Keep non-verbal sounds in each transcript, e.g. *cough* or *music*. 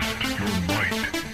Test your might.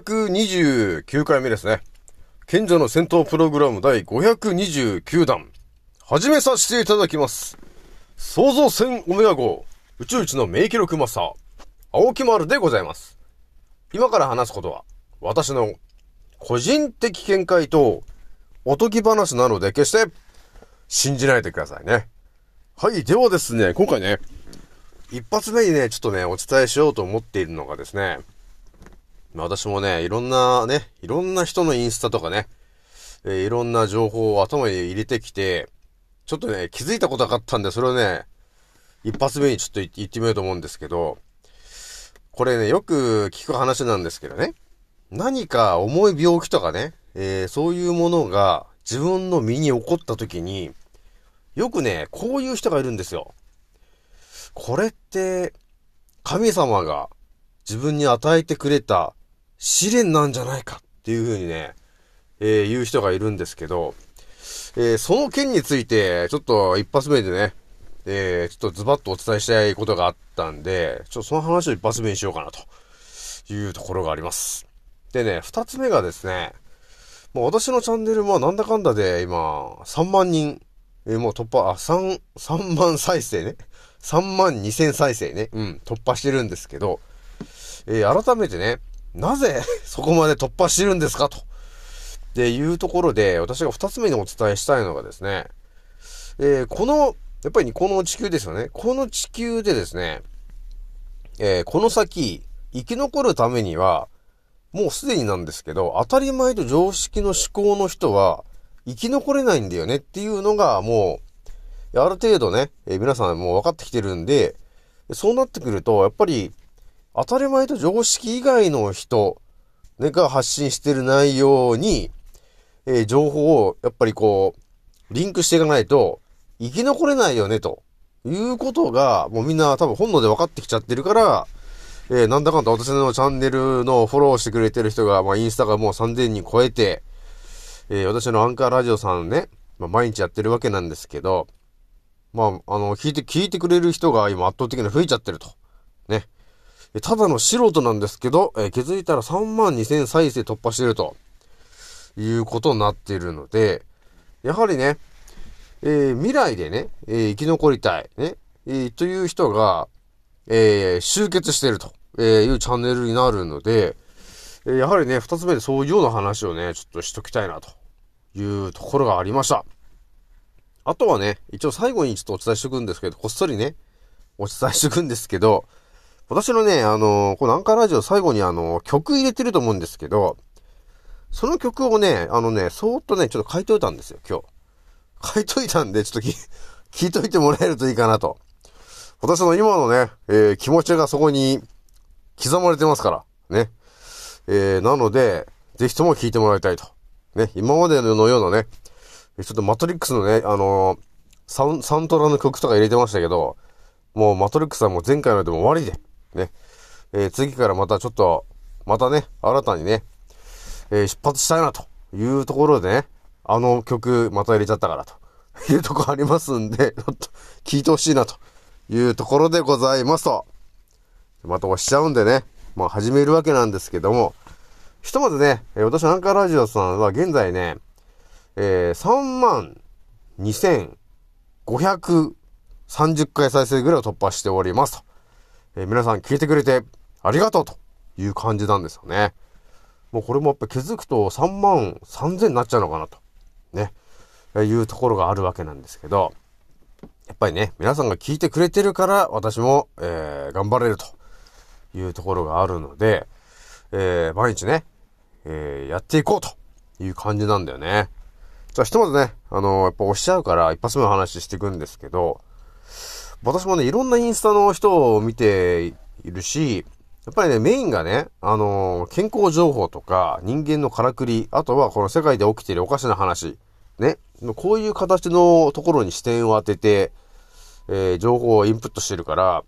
629回目ですね。賢者の戦闘プログラム第529弾。始めさせていただきます。創造戦オメガ号、宇宙一の名記録マスター、青木丸でございます。今から話すことは、私の個人的見解と、おとぎ話なので決して、信じないでくださいね。はい、ではですね、今回ね、一発目にね、ちょっとね、お伝えしようと思っているのがですね、まあ私もね、いろんなね、いろんな人のインスタとかね、えいろんな情報を頭に入れてきて、ちょっとね、気づいたことがあったんで、それをね、一発目にちょっと言ってみようと思うんですけど、これね、よく聞く話なんですけどね、何か重い病気とかね、えーそういうものが自分の身に起こった時に、よくね、こういう人がいるんですよ。これって、神様が自分に与えてくれた試練なんじゃないかっていうふうにね、えー言う人がいるんですけど、えーその件について、ちょっと一発目でね、えーちょっとズバッとお伝えしたいことがあったんで、ちょっとその話を一発目にしようかなというところがあります。でね、二つ目がですね、もう私のチャンネルもなんだかんだで今、3万人、えーもう突破、あ、3、3万再生ね。3万2千再生ね。うん、突破してるんですけど、えー改めてね、なぜ *laughs* そこまで突破してるんですかと。っていうところで、私が二つ目にお伝えしたいのがですね、えーこの、やっぱりこの地球ですよね。この地球でですね、えーこの先、生き残るためには、もうすでになんですけど、当たり前と常識の思考の人は、生き残れないんだよねっていうのが、もう、ある程度ね、えー皆さんもう分かってきてるんで、そうなってくると、やっぱり、当たり前と常識以外の人、ね、が発信してる内容に、えー情報を、やっぱりこう、リンクしていかないと、生き残れないよね、ということが、もうみんな多分本能で分かってきちゃってるから、えーなんだかんだ私のチャンネルのフォローしてくれてる人が、まあ、インスタがもう3000人超えて、えー私のアンカーラジオさんね、まあ、毎日やってるわけなんですけど、まあ、あの、聞いて、聞いてくれる人が今圧倒的に増えちゃってると。ね。ただの素人なんですけど、えー気づいたら3万2000再生突破してると、いうことになっているので、やはりね、えー未来でね、えー生き残りたい、ね、えーという人が、え集結してると、えいうチャンネルになるので、えやはりね、二つ目でそういうような話をね、ちょっとしときたいなというところがありました。あとはね、一応最後にちょっとお伝えしておくんですけど、こっそりね、お伝えしておくんですけど、私のね、あのこのアンカーラジオ最後にあの曲入れてると思うんですけど、その曲をね、あのね、そーっとね、ちょっと書いといたんですよ、今日。書いといたんで、ちょっとき *laughs* 聞いといてもらえるといいかなと。私の今のね、えー気持ちがそこに刻まれてますから、ね。えーなので、ぜひとも聞いてもらいたいと。ね、今までのようなね、ちょっとマトリックスのね、あのーサウン、サントラの曲とか入れてましたけど、もうマトリックスはもう前回のでも終わりで、ね。えー次からまたちょっと、またね、新たにね、えー出発したいなというところでね、あの曲また入れちゃったからと *laughs* いうとこありますんで、ちょっと聞いてほしいなというところでございますと。また押しちゃうんでね、まあ始めるわけなんですけども、ひとまずね、え私アンカーラジオさんは現在ね、えー3万2530回再生ぐらいを突破しておりますと。えー、皆さん聞いてくれてありがとうという感じなんですよね。もうこれもやっぱ気づくと3万3000になっちゃうのかなと。ね。いうところがあるわけなんですけど、やっぱりね、皆さんが聞いてくれてるから私も、えー、頑張れるというところがあるので、えー、毎日ね、えー、やっていこうという感じなんだよね。じゃあひとまずね、あのー、やっぱ押しちゃうから一発目の話していくんですけど、私もね、いろんなインスタの人を見ているし、やっぱりね、メインがね、あのー、健康情報とか、人間のからくり、あとはこの世界で起きているおかしな話、ね、こういう形のところに視点を当てて、えー、情報をインプットしてるから、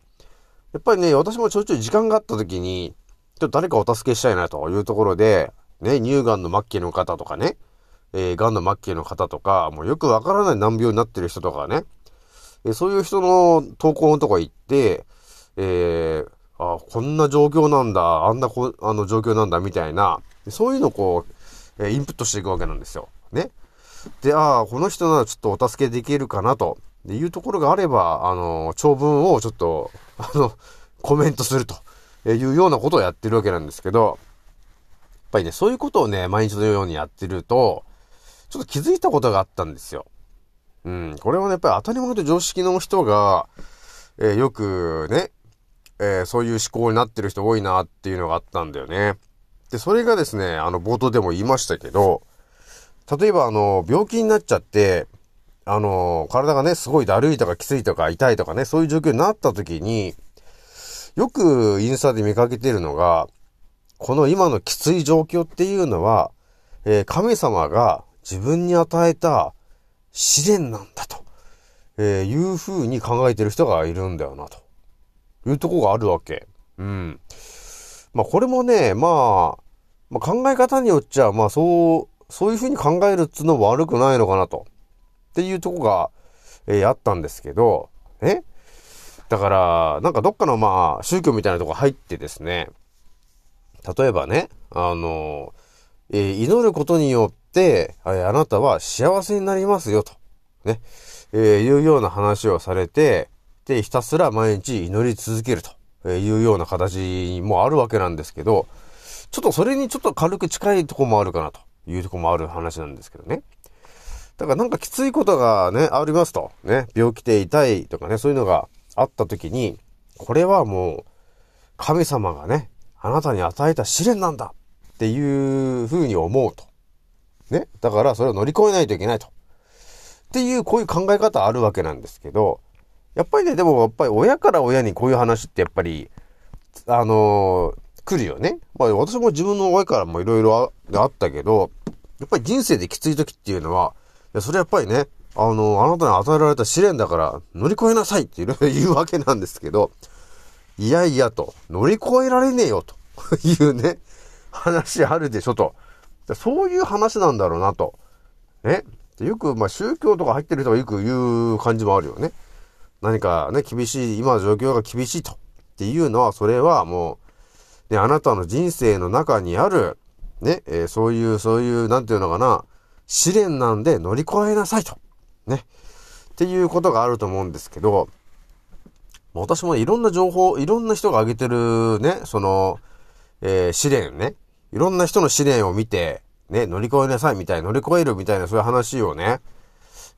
やっぱりね、私もちょいちょい時間があった時に、ちょっと誰かお助けしたいなというところで、ね、乳がんの末期の方とかね、えー、がんの末期の方とか、もうよくわからない難病になってる人とかね、え、そういう人の投稿のとこ行って、えー、あこんな状況なんだ、あんなこあの状況なんだ、みたいな、そういうのをこう、えインプットしていくわけなんですよ。ね。で、ああ、この人ならちょっとお助けできるかなと、いうところがあれば、あの、長文をちょっと、あの、コメントするというようなことをやってるわけなんですけど、やっぱりね、そういうことをね、毎日のようにやってると、ちょっと気づいたことがあったんですよ。うん、これはね、やっぱり当たり前と常識の人が、えー、よくね、えー、そういう思考になってる人多いなっていうのがあったんだよね。で、それがですね、あの、冒頭でも言いましたけど、例えばあの、病気になっちゃって、あの、体がね、すごいだるいとかきついとか痛いとかね、そういう状況になった時に、よくインスタで見かけてるのが、この今のきつい状況っていうのは、えー、神様が自分に与えた試練なんだと、えー、いう風に考えてる人がいるんだよなと。いうとこがあるわけ。うん。まあこれもね、まあ、まあ、考え方によっちゃ、まあそう、そういうふうに考えるっつうのも悪くないのかなと。っていうとこが、えー、あったんですけど、え？だから、なんかどっかのまあ宗教みたいなとこ入ってですね、例えばね、あの、えー、祈ることによって、あなたは幸せになりますよと。ね。えー、いうような話をされて、で、ひたすら毎日祈り続けるというような形もあるわけなんですけど、ちょっとそれにちょっと軽く近いとこもあるかなというとこもある話なんですけどね。だからなんかきついことがね、ありますと。ね、病気で痛いとかね、そういうのがあった時に、これはもう、神様がね、あなたに与えた試練なんだっていう風に思うと。ね。だからそれを乗り越えないといけないと。っていう、こういう考え方あるわけなんですけど、やっぱりね、でもやっぱり親から親にこういう話ってやっぱり、あのー、来るよね。まあ私も自分の親からもいろいろあったけど、やっぱり人生できつい時っていうのは、それやっぱりね、あのー、あなたに与えられた試練だから乗り越えなさいって言うわけなんですけど、いやいやと、乗り越えられねえよというね、話あるでしょと。そういう話なんだろうなと。ね？よく、まあ宗教とか入ってる人がよく言う感じもあるよね。何かね、厳しい、今の状況が厳しいと。っていうのは、それはもう、ね、あなたの人生の中にある、ね、えー、そういう、そういう、なんていうのかな、試練なんで乗り越えなさいと。ね？っていうことがあると思うんですけど、私もいろんな情報、いろんな人が挙げてるね、その、えー、試練ね。いろんな人の試練を見て、ね、乗り越えなさいみたいな、乗り越えるみたいなそういう話をね、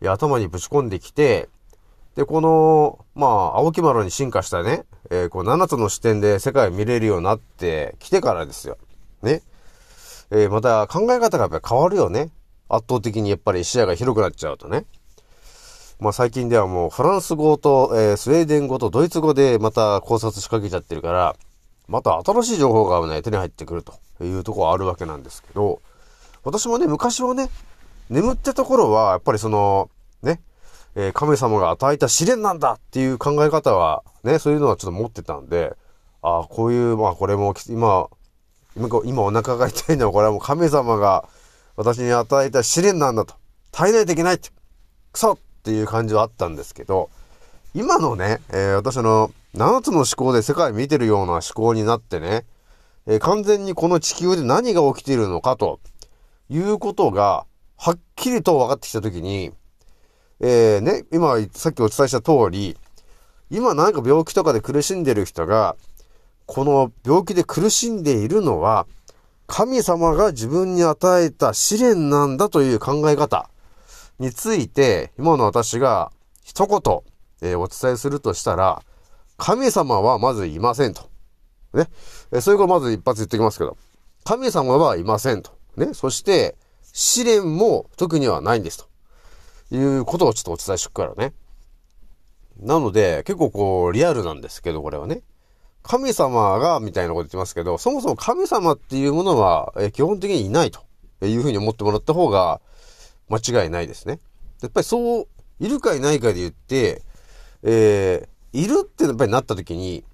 頭にぶち込んできて、で、この、まあ、青木丸に進化したね、えー、こう、7つの視点で世界を見れるようになってきてからですよ。ね。えー、また考え方がやっぱり変わるよね。圧倒的にやっぱり視野が広くなっちゃうとね。まあ最近ではもうフランス語と、えー、スウェーデン語とドイツ語でまた考察しかけちゃってるから、また新しい情報がね、手に入ってくるというところあるわけなんですけど、私もね、昔はね、眠ってところは、やっぱりその、ね、えー、神様が与えた試練なんだっていう考え方は、ね、そういうのはちょっと持ってたんで、ああ、こういう、まあこれも、今、今お腹が痛いのはこれはもう神様が私に与えた試練なんだと。耐えないといけないって。クソっていう感じはあったんですけど、今のね、えー、私の7つの思考で世界見てるような思考になってね、えー、完全にこの地球で何が起きているのかということが、はっきりと分かってきたときに、えー、ね、今、さっきお伝えした通り、今なんか病気とかで苦しんでる人が、この病気で苦しんでいるのは、神様が自分に与えた試練なんだという考え方について、今の私が一言、えー、お伝えするとしたら、神様はまずいませんと。ね。えー、そういうことまず一発言ってきますけど、神様はいませんと。ね。そして、試練も特にはないんですと。いうことをちょっとお伝えしとくからね。なので、結構こう、リアルなんですけど、これはね。神様が、みたいなこと言ってますけど、そもそも神様っていうものは、え基本的にいないというふうに思ってもらった方が、間違いないですね。やっぱりそう、いるかいないかで言って、えー、いるってやっぱりなった時に、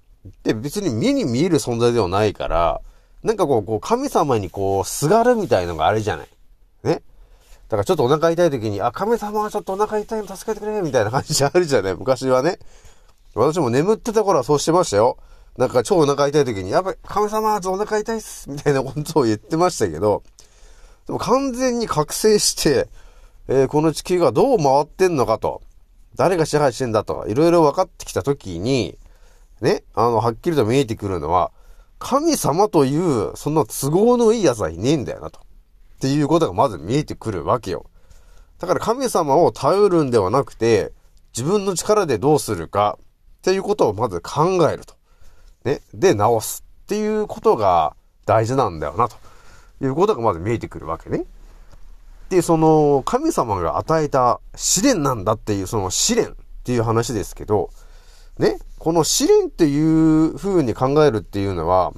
で、別に目に見える存在ではないから、なんかこう、こう神様にこう、すがるみたいのがあれじゃない。ね。だからちょっとお腹痛い時に、あ、神様はちょっとお腹痛いの助けてくれみたいな感じあるじゃない昔はね。私も眠ってた頃はそうしてましたよ。なんか超お腹痛い時に、やっぱり神様はお腹痛いっすみたいなことを言ってましたけど、でも完全に覚醒して、えー、この地球がどう回ってんのかと、誰が支配してんだと、いろいろ分かってきた時に、ね、あの、はっきりと見えてくるのは、神様という、そんな都合のいい奴はいねえんだよなと。っていうことがまず見えてくるわけよ。だから神様を頼るんではなくて、自分の力でどうするかっていうことをまず考えると。ね。で、直すっていうことが大事なんだよな、ということがまず見えてくるわけね。で、その、神様が与えた試練なんだっていう、その試練っていう話ですけど、ね。この試練っていう風に考えるっていうのは、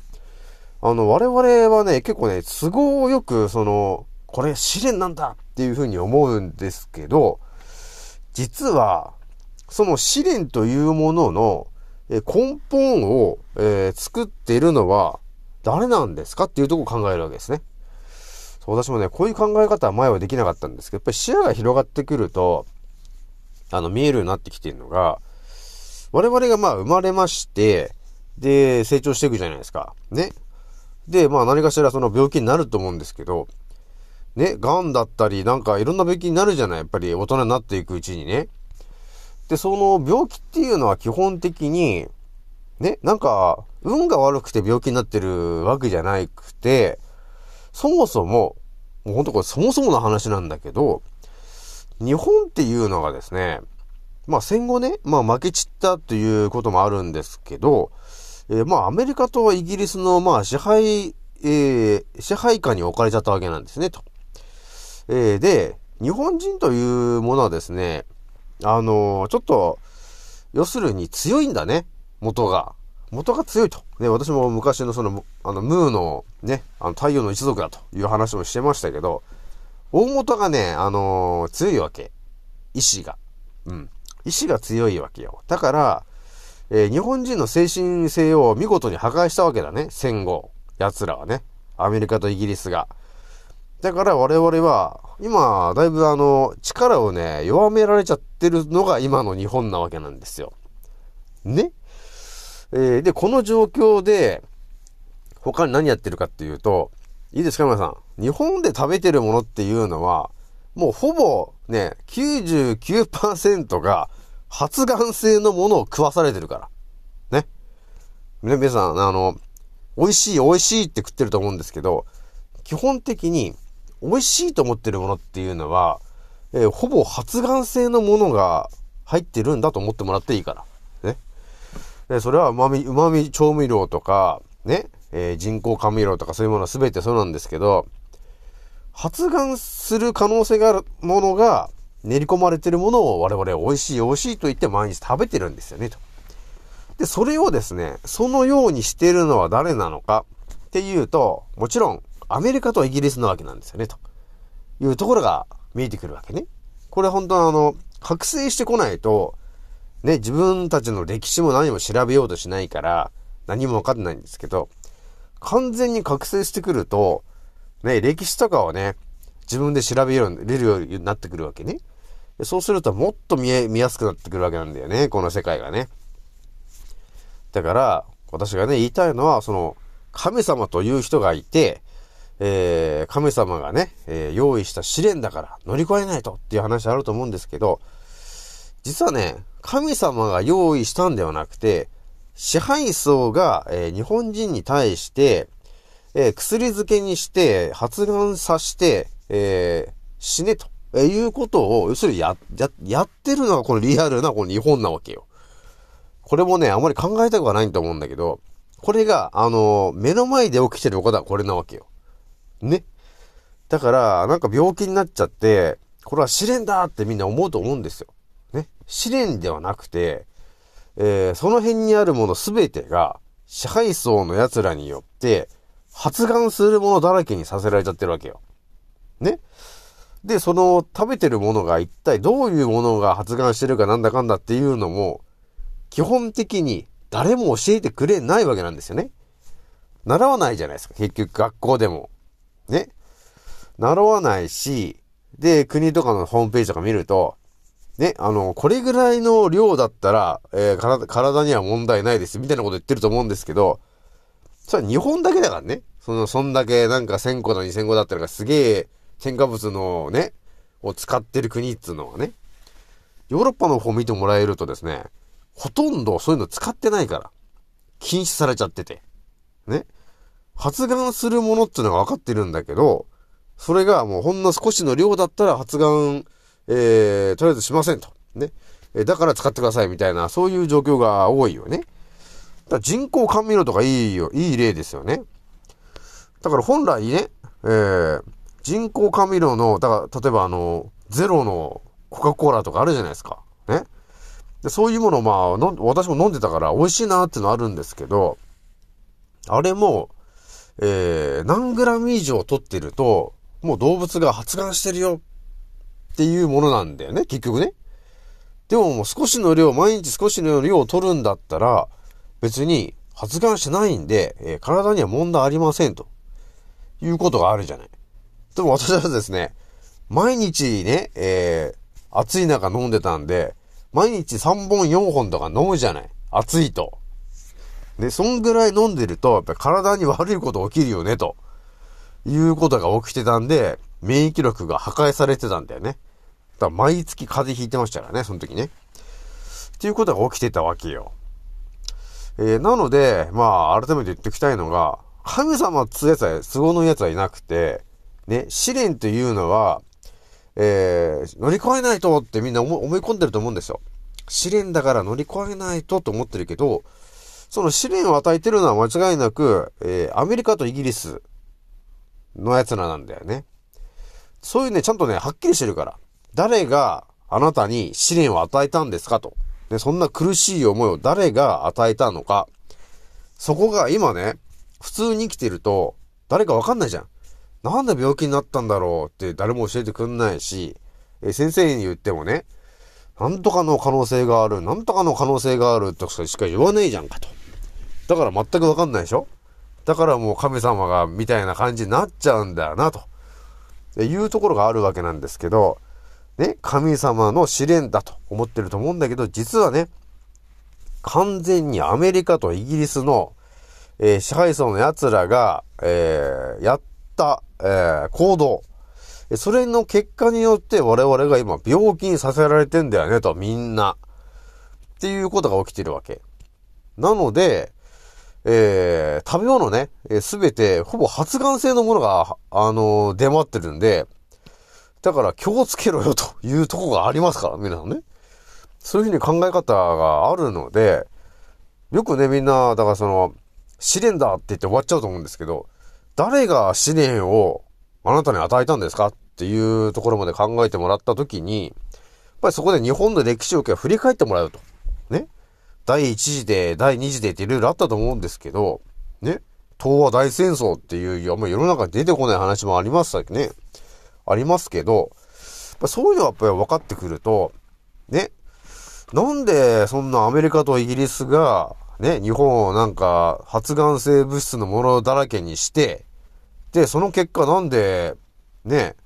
あの、我々はね、結構ね、都合よく、その、これ試練なんだっていう風に思うんですけど、実は、その試練というものの根本を、えー、作っているのは誰なんですかっていうとこを考えるわけですね。私もね、こういう考え方は前はできなかったんですけど、やっぱり視野が広がってくると、あの、見えるようになってきてるのが、我々がまあ生まれまして、で、成長していくじゃないですか。ね。で、まあ何かしらその病気になると思うんですけど、ね、癌だったり、なんかいろんな病気になるじゃないやっぱり大人になっていくうちにね。で、その病気っていうのは基本的に、ね、なんか、運が悪くて病気になってるわけじゃなくて、そもそも、もうほんとこれそもそもの話なんだけど、日本っていうのがですね、まあ戦後ね、まあ負け散ったということもあるんですけど、えー、まあ、アメリカとイギリスの、まあ、支配、えー、支配下に置かれちゃったわけなんですね、と。えー、で、日本人というものはですね、あのー、ちょっと、要するに強いんだね、元が。元が強いと。ね、私も昔のその、あの、ムーのね、あの、太陽の一族だという話もしてましたけど、大元がね、あのー、強いわけ。意志が。うん。意志が強いわけよ。だから、えー、日本人の精神性を見事に破壊したわけだね。戦後。奴らはね。アメリカとイギリスが。だから我々は、今、だいぶあの、力をね、弱められちゃってるのが今の日本なわけなんですよ。ね？えー、で、この状況で、他に何やってるかっていうと、いいですか皆さん。日本で食べてるものっていうのは、もうほぼね、99%が発がん性のものを食わされてるから。ね。皆さん、あの、美味しい美味しいって食ってると思うんですけど、基本的に美味しいと思ってるものっていうのは、えー、ほぼ発がん性のものが入ってるんだと思ってもらっていいから。でそれは旨味、旨味調味料とか、ね、えー、人工甘味料とかそういうものは全てそうなんですけど、発がんする可能性があるものが、練り込まれてるものを我々は美味しい美味しいと言って毎日食べてるんですよね、と。で、それをですね、そのようにしてるのは誰なのかっていうと、もちろんアメリカとイギリスなわけなんですよね、というところが見えてくるわけね。これ本当はあの、覚醒してこないと、ね、自分たちの歴史も何も調べようとしないから、何もわかんないんですけど、完全に覚醒してくると、ね、歴史とかをね、自分で調べれるようになってくるわけね。そうするともっと見え、見やすくなってくるわけなんだよね。この世界がね。だから、私がね、言いたいのは、その、神様という人がいて、えー、神様がね、えー、用意した試練だから乗り越えないとっていう話あると思うんですけど、実はね、神様が用意したんではなくて、支配層が、えー、日本人に対して、えー、薬漬けにして、発がんさせて、えー、死ねと、えいうことを、要するにや、や、やってるのがこのリアルなこの日本なわけよ。これもね、あまり考えたくはないと思うんだけど、これが、あの目の前で起きてることはこれなわけよ。ね。だから、なんか病気になっちゃって、これは試練だってみんな思うと思うんですよ。試練ではなくて、えー、その辺にあるものすべてが、支配層の奴らによって、発がんするものだらけにさせられちゃってるわけよ。ね？で、その食べてるものが一体どういうものが発がんしてるかなんだかんだっていうのも、基本的に誰も教えてくれないわけなんですよね。習わないじゃないですか。結局学校でも。ね？習わないし、で、国とかのホームページとか見ると、ね、あの、これぐらいの量だったら、えー、体、体には問題ないです、みたいなこと言ってると思うんですけど、それは日本だけだからね。その、そんだけなんか1000個だ2000個だったらすげえ添加物のね、を使ってる国っつうのはね。ヨーロッパの方見てもらえるとですね、ほとんどそういうの使ってないから。禁止されちゃってて。ね。発がんするものっていうのが分かってるんだけど、それがもうほんの少しの量だったら発がんえー、とりあえずしませんと。ね。えだから使ってくださいみたいな、そういう状況が多いよね。だ人工甘味料とかいいよ、いい例ですよね。だから本来ね、えー、人工甘味料の、だから、例えばあの、ゼロのコカ・コーラとかあるじゃないですか。ね。でそういうものまあ、私も飲んでたから美味しいなっていうのあるんですけど、あれも、えー、何グラム以上取ってると、もう動物が発がんしてるよっていうものなんだよね、結局ね。でももう少しの量、毎日少しの量を取るんだったら、別に発がんしてないんで、えー、体には問題ありませんと。いうことがあるじゃない。でも私はですね、毎日ね、えー、暑い中飲んでたんで、毎日3本4本とか飲むじゃない。暑いと。で、そんぐらい飲んでると、やっぱ体に悪いこと起きるよね、と。いうことが起きてたんで、免疫力が破壊されてたんだよね。だから毎月風邪ひいてましたからね、その時ね。っていうことが起きてたわけよ。えー、なので、まあ、改めて言っておきたいのが、神様っつやつは、都合のやつはいなくて、ね、試練というのは、えー、乗り越えないとってみんな思い込んでると思うんですよ。試練だから乗り越えないとと思ってるけど、その試練を与えてるのは間違いなく、えー、アメリカとイギリスのやつらなんだよね。そういうね、ちゃんとね、はっきりしてるから。誰があなたに試練を与えたんですかと。ね、そんな苦しい思いを誰が与えたのか。そこが今ね、普通に生きてると、誰かわかんないじゃん。なんで病気になったんだろうって誰も教えてくんないし、え先生に言ってもね、なんとかの可能性がある、なんとかの可能性があるとしか言わねえじゃんかと。だから全くわかんないでしょ？だからもう神様が、みたいな感じになっちゃうんだよな、と。いうところがあるわけなんですけど、ね、神様の試練だと思ってると思うんだけど、実はね、完全にアメリカとイギリスの、えー、支配層の奴らが、えー、やった、えー、行動。それの結果によって我々が今病気にさせられてんだよねと、みんな。っていうことが起きてるわけ。なので、えー、食べ物ね、す、え、べ、て、ほぼ発がん性のものが、あのー、出回ってるんで、だから気をつけろよというとこがありますから、皆さんね。そういうふうに考え方があるので、よくね、みんな、だからその、試練だって言って終わっちゃうと思うんですけど、誰が試練をあなたに与えたんですかっていうところまで考えてもらったときに、やっぱりそこで日本の歴史を振り返ってもらうと。ね。第一次で、第二次でっていろいろあったと思うんですけど、ね。東和大戦争っていう、いや、もう世の中に出てこない話もありますけね。ありますけど、そういうのはやっぱり分かってくると、ね。なんでそんなアメリカとイギリスが、ね、日本をなんか発がん性物質のものだらけにして、で、その結果なんで、ね、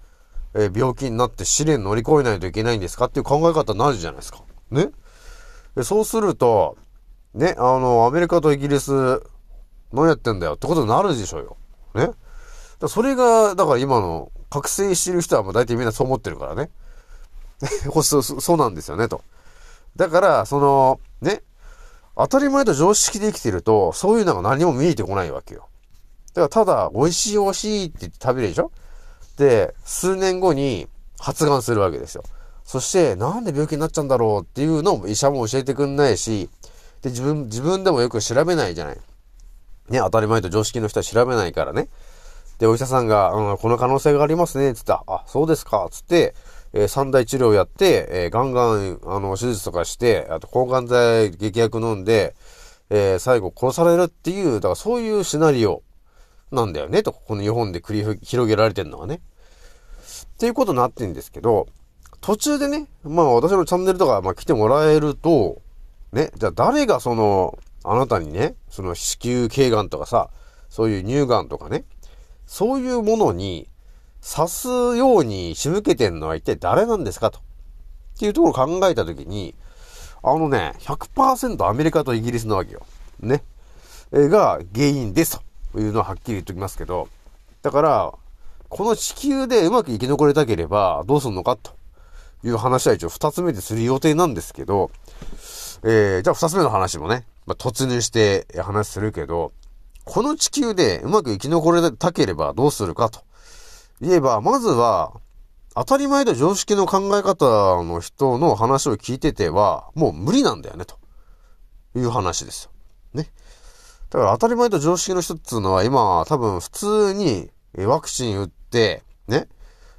え病気になって試練乗り越えないといけないんですかっていう考え方になるじゃないですか。ね。でそうすると、ね、あの、アメリカとイギリス、何やってんだよってことになるでしょうよ。ね。それが、だから今の、覚醒してる人はもう大体みんなそう思ってるからね。*laughs* そう、そうなんですよね、と。だから、その、ね、当たり前と常識で生きてると、そういうのが何も見えてこないわけよ。だから、ただ、美味しい美味しいって言って食べるでしょで、数年後に発がんするわけですよ。そして、なんで病気になっちゃうんだろうっていうのも医者も教えてくんないし、で、自分、自分でもよく調べないじゃない。ね、当たり前と常識の人は調べないからね。で、お医者さんが、うん、この可能性がありますね、つって、あ、そうですか、つって、えー三大治療やって、えーガンガン、あの、手術とかして、あと抗がん剤劇薬飲んで、えー最後殺されるっていう、だからそういうシナリオなんだよね、と、この日本で繰り広げられてるのはね。っていうことになってんですけど、途中でね、まあ私のチャンネルとか、まあ来てもらえると、ね、じゃあ誰がその、あなたにね、その子宮頸がんとかさ、そういう乳がんとかね、そういうものに刺すように仕向けてんのは一体誰なんですかと。っていうところを考えたときに、あのね、100%アメリカとイギリスなわけよ。ね。えが原因ですというのははっきり言っておきますけど、だから、この地球でうまく生き残りたければどうするのかという話は一応二つ目でする予定なんですけど、えー、じゃあ二つ目の話もね、まあ、突入して話するけど、この地球でうまく生き残りたければどうするかと言えば、まずは、当たり前と常識の考え方の人の話を聞いてては、もう無理なんだよね、という話ですよ。ね。だから当たり前と常識の人っていうのは今、多分普通にワクチン打って、ね、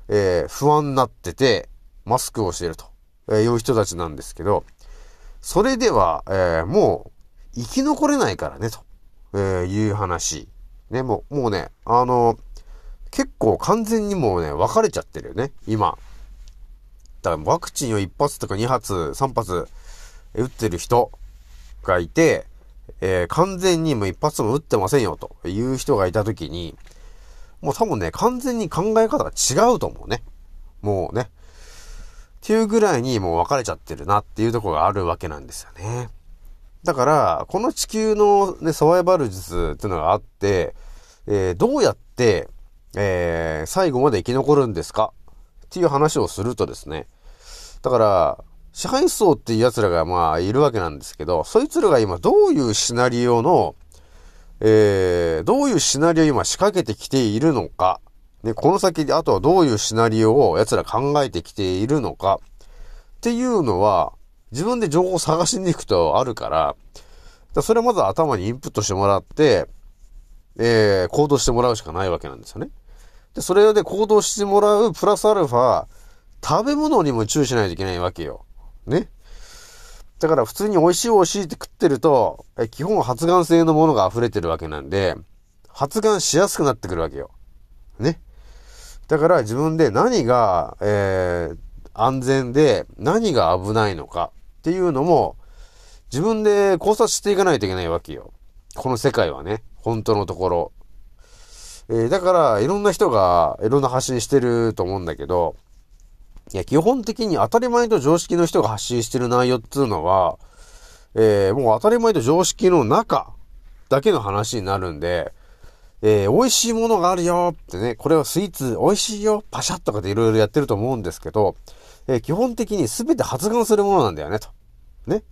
えー不安になってて、マスクをしていると、えーいう人たちなんですけど、それでは、えーもう生き残れないからね、と、えーいう話。ね、もう、もうね、あの、結構完全にもうね、分かれちゃってるよね、今。だからワクチンを1発とか2発、3発打ってる人がいて、えー完全にもう一発も打ってませんよという人がいたときに、もう多分ね、完全に考え方が違うと思うね。もうね。っていうぐらいにもう分かれちゃってるなっていうとこがあるわけなんですよね。だから、この地球のね、サバイバル術っていうのがあって、えーどうやって、えー最後まで生き残るんですか？っていう話をするとですね、だから、支配層っていう奴らがまあいるわけなんですけど、そいつらが今どういうシナリオの、えー、どういうシナリオを今仕掛けてきているのか、ね、この先であとはどういうシナリオを奴ら考えてきているのか、っていうのは、自分で情報を探しに行くとあるから、からそれをまず頭にインプットしてもらって、えー、行動してもらうしかないわけなんですよね。で、それで行動してもらうプラスアルファ、食べ物にも注意しないといけないわけよ。ね。だから普通に美味しい美味しいって食ってると、え基本発がん性のものが溢れてるわけなんで、発がんしやすくなってくるわけよ。ね。だから自分で何が、えー、安全で何が危ないのかっていうのも、自分で考察していかないといけないわけよ。この世界はね、本当のところ。えーだから、いろんな人が、いろんな発信してると思うんだけど、いや、基本的に当たり前と常識の人が発信してる内容っていうのは、えーもう当たり前と常識の中だけの話になるんで、えー美味しいものがあるよってね、これはスイーツ美味しいよ、パシャッとかでいろいろやってると思うんですけど、えー基本的に全て発願するものなんだよね、と。ね。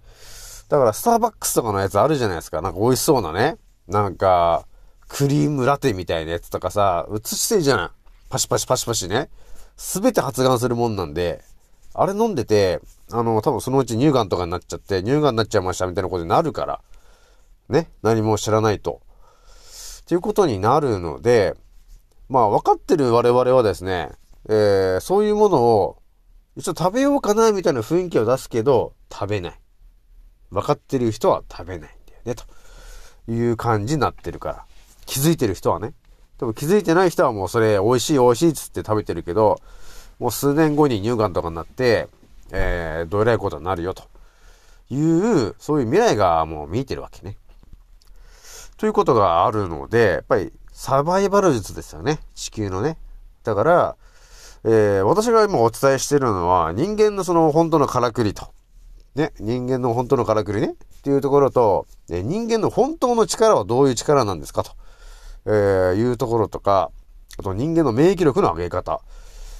だから、スターバックスとかのやつあるじゃないですか。なんか美味しそうなね。なんか、クリームラテみたいなやつとかさ、映してるじゃない。パシパシパシパシね。すべて発願するもんなんで、あれ飲んでて、あの、多分そのうち乳がんとかになっちゃって、乳がんになっちゃいましたみたいなことになるから、ね。何も知らないと。っていうことになるので、まあ、分かってる我々はですね、えー、そういうものを、一応食べようかなみたいな雰囲気を出すけど、食べない。分かってる人は食べないんだよね、という感じになってるから。気づいてる人はね。でも気づいてない人はもうそれ美味しい美味しいっつって食べてるけど、もう数年後に乳がんとかになって、えー、どえらいことになるよという、そういう未来がもう見えてるわけね。ということがあるので、やっぱりサバイバル術ですよね。地球のね。だから、えー、私が今お伝えしてるのは人間のその本当のからくりと。ね、人間の本当のからくりね。っていうところと、え人間の本当の力はどういう力なんですかと、えーいうところとか、あと人間の免疫力の上げ方。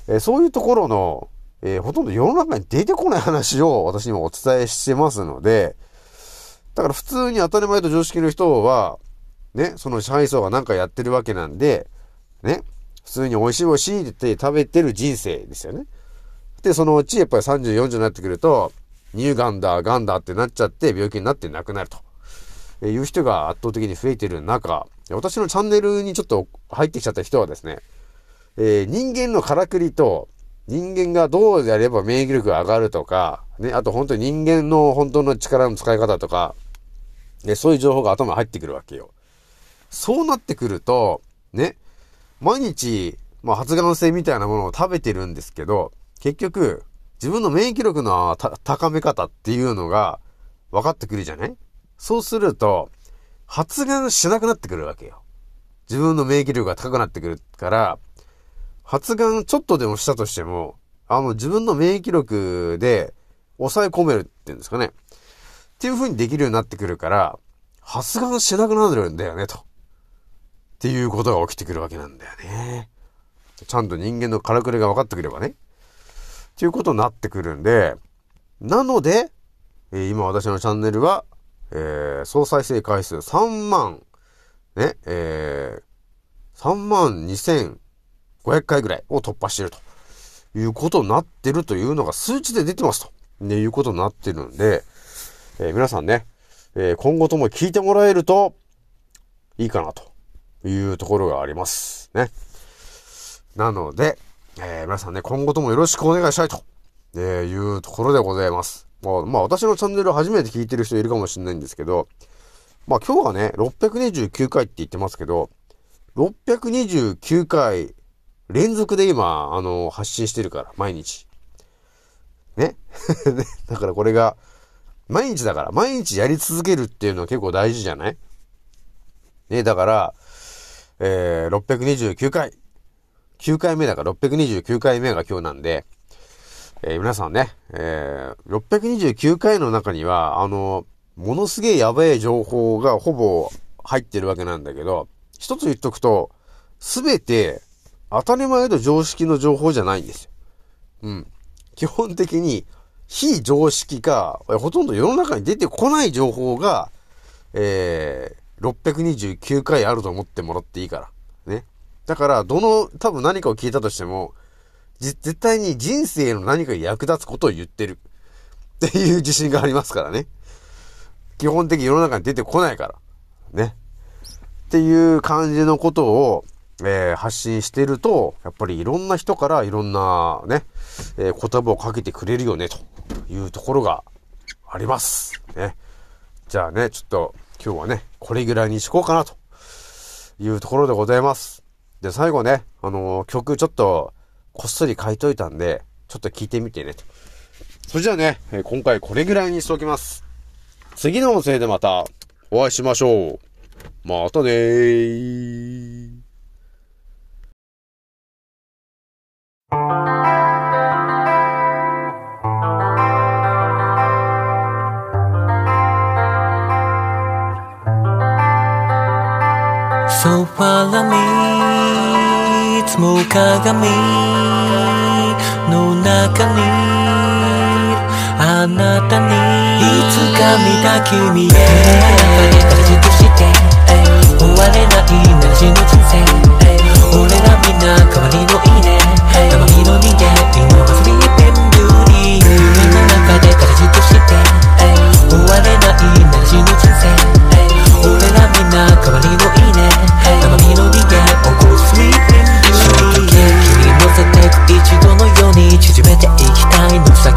えーそういうところの、えー、ほとんど世の中に出てこない話を私にもお伝えしてますので、だから普通に当たり前と常識の人は、ね、その支配層が何かやってるわけなんで、ね、普通に美味しい美味しいって食べてる人生ですよね。で、そのうちやっぱり30、40になってくると、乳がんだ、がんだってなっちゃって病気になって亡くなると。えいう人が圧倒的に増えてる中、私のチャンネルにちょっと入ってきちゃった人はですね、えー、人間のからくりと、人間がどうやれば免疫力が上がるとか、ね、あと本当に人間の本当の力の使い方とか、ね、そういう情報が頭に入ってくるわけよ。そうなってくると、ね、毎日、まあ発がん性みたいなものを食べてるんですけど、結局、自分の免疫力の高め方っていうのが分かってくるじゃない？そうすると、発がんしなくなってくるわけよ。自分の免疫力が高くなってくるから、発がんちょっとでもしたとしても、あの自分の免疫力で抑え込めるっていうんですかね。っていう風にできるようになってくるから、発がんしなくなるんだよね、と。っていうことが起きてくるわけなんだよね。ちゃんと人間のからくりが分かってくればね。っていうことになってくるんで、なので、え、今私のチャンネルは、えー、総再生回数3万、ね、えー、3万2500回ぐらいを突破してるということになってるというのが数値で出てますと、ね、いうことになってるんで、えー、皆さんね、え、今後とも聞いてもらえるといいかなというところがありますね。なので、えー、皆さんね、今後ともよろしくお願いしたいと、えいうところでございます。まあ、まあ、私のチャンネル初めて聞いてる人いるかもしれないんですけど、まあ今日はね、629回って言ってますけど、629回連続で今、あの、発信してるから、毎日。ね *laughs* だからこれが、毎日だから、毎日やり続けるっていうのは結構大事じゃない？ね、だから、えー、629回。9回目だから629回目が今日なんで、えー、皆さんね、えー、629回の中には、あの、ものすげえやべえ情報がほぼ入ってるわけなんだけど、一つ言っとくと、すべて当たり前と常識の情報じゃないんですよ。うん。基本的に非常識か、ほとんど世の中に出てこない情報が、えー、629回あると思ってもらっていいから。ね。だから、どの、多分何かを聞いたとしても、絶対に人生の何かに役立つことを言ってる。っていう自信がありますからね。基本的に世の中に出てこないから。ね。っていう感じのことを、えー、発信してると、やっぱりいろんな人からいろんなね、えー、言葉をかけてくれるよね、というところがあります。ね。じゃあね、ちょっと今日はね、これぐらいにしこうかな、というところでございます。で、最後ね、あのー、曲ちょっとこっそり書いといたんで、ちょっと聞いてみてねと。それじゃあね、え今回これぐらいにしておきます。次の音声でまたお会いしましょう。またねー。So follow me つも鏡の中にあなたにいつか見た君へ。中で形として。終われないなら死ぬ人生。俺らみんな代わりのいいねたまにの人間今はスリーペンビューティー夢の中で形として終われないなら死ぬ人生。俺らみんな代わりの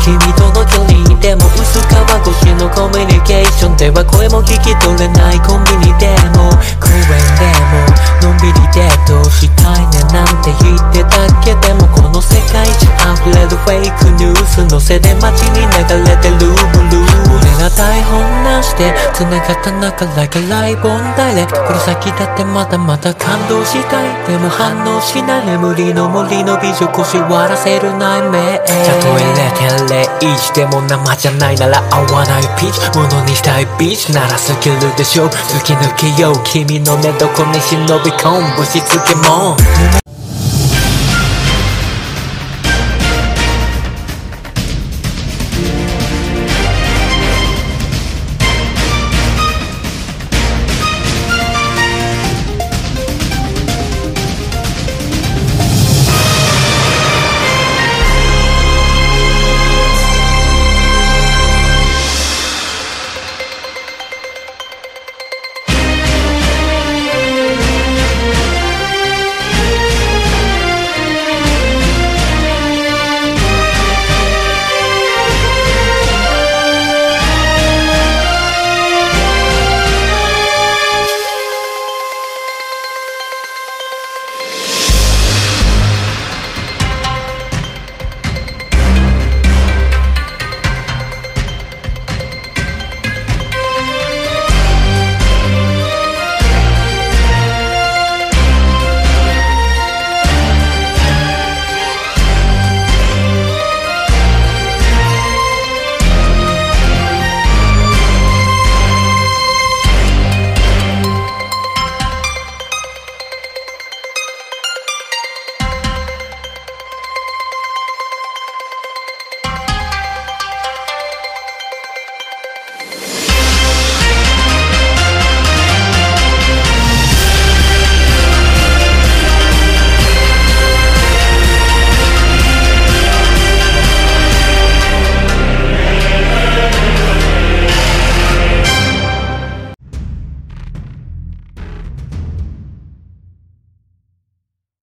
君との距離でも薄皮越しのコミュニケーションでは声も聞き取れないコンビニでも。公園でものんびりデートしたいねなんて言ってたけ？でもの世界中溢れるフェイクニュースのせで街に流れてるブルー俺ら台本なしで繋がった中 like a live on direct この先だってまだまだ感動したいでも反応しない眠りの森の美女腰割らせる内面たとえ0.01でも生じゃないなら合わないピーチものにしたいビーチならスキルでしょ突き抜けよう君の寝床に忍び込むしつけも